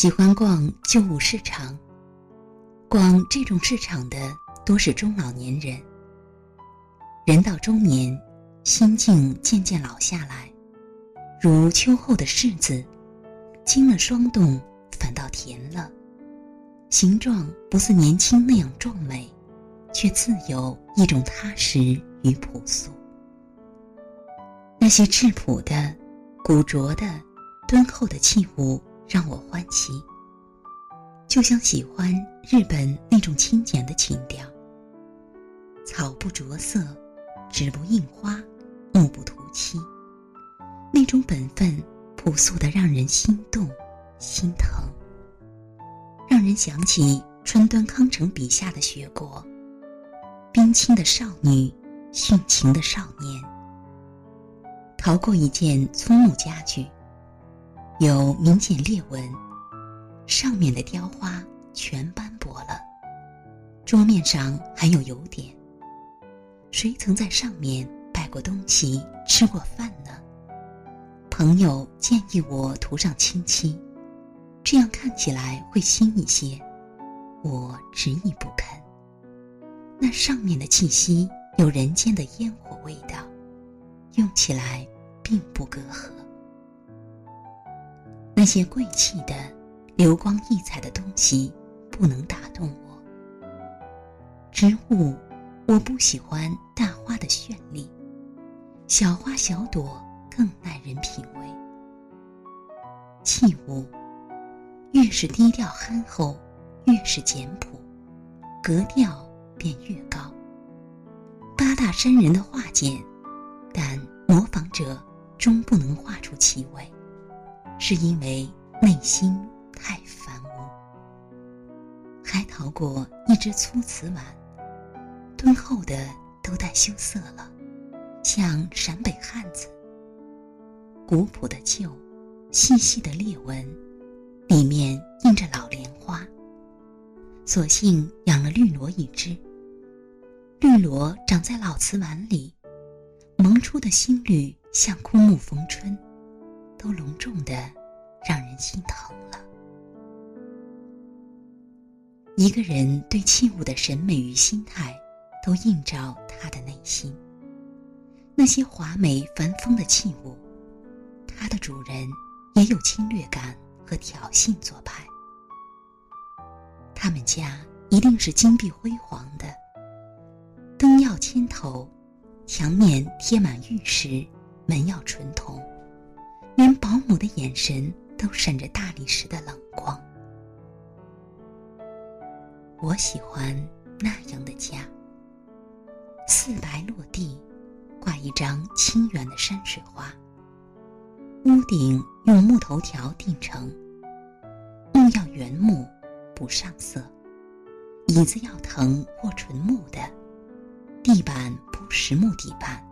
喜欢逛旧物市场，逛这种市场的多是中老年人。人到中年，心境渐渐老下来，如秋后的柿子，经了霜冻，反倒甜了。形状不似年轻那样壮美，却自有一种踏实与朴素。那些质朴的、古拙的、敦厚的器物。让我欢喜，就像喜欢日本那种清简的情调。草不着色，纸不印花，木不涂漆，那种本分朴素的，让人心动、心疼，让人想起川端康成笔下的雪国，冰清的少女，殉情的少年，逃过一件粗木家具。有明显裂纹，上面的雕花全斑驳了，桌面上还有油点。谁曾在上面摆过东西、吃过饭呢？朋友建议我涂上清漆，这样看起来会新一些。我执意不肯。那上面的气息有人间的烟火味道，用起来并不隔阂。些贵气的、流光溢彩的东西，不能打动我。植物，我不喜欢大花的绚丽，小花小朵更耐人品味。器物，越是低调憨厚，越是简朴，格调便越高。八大山人的画简，但模仿者终不能画出其味。是因为内心太繁芜，还淘过一只粗瓷碗，敦厚的都带羞涩了，像陕北汉子。古朴的旧，细细的裂纹，里面印着老莲花。索性养了绿萝一只。绿萝长在老瓷碗里，萌出的新绿像枯木逢春。都隆重的，让人心疼了。一个人对器物的审美与心态，都映照他的内心。那些华美繁风的器物，它的主人也有侵略感和挑衅做派。他们家一定是金碧辉煌的，灯要千头，墙面贴满玉石，门要纯铜。连保姆的眼神都闪着大理石的冷光。我喜欢那样的家。四白落地，挂一张清远的山水画。屋顶用木头条钉成，木要原木，不上色。椅子要藤或纯木的，地板铺实木地板。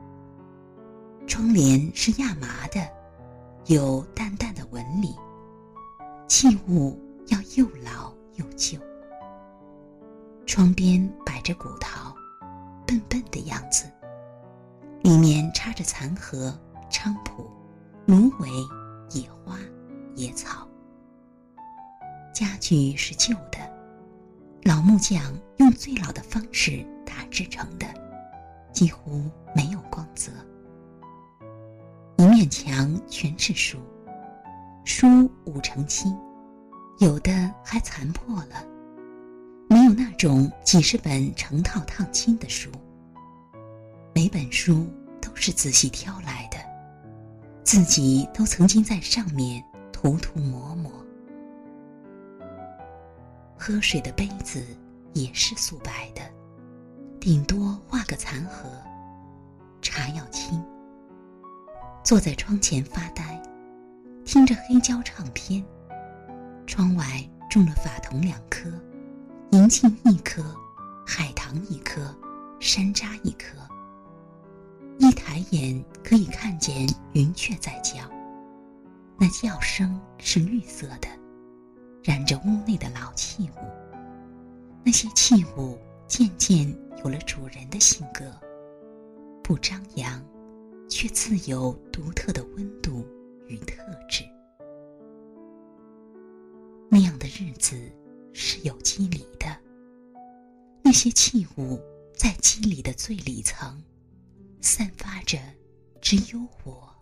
窗帘是亚麻的。有淡淡的纹理，器物要又老又旧。窗边摆着古陶，笨笨的样子，里面插着残荷、菖蒲、芦苇、野花、野草。家具是旧的，老木匠用最老的方式打制成的，几乎没有光泽。一面墙全是书，书五成新，有的还残破了。没有那种几十本成套烫金的书，每本书都是仔细挑来的，自己都曾经在上面涂涂抹抹。喝水的杯子也是素白的，顶多画个残荷。茶要清。坐在窗前发呆，听着黑胶唱片。窗外种了法桐两棵，银杏一棵，海棠一棵，山楂一棵。一抬眼可以看见云雀在叫，那叫声是绿色的，染着屋内的老器物。那些器物渐渐有了主人的性格，不张扬。却自有独特的温度与特质。那样的日子是有机理的。那些器物在机理的最里层，散发着只有我。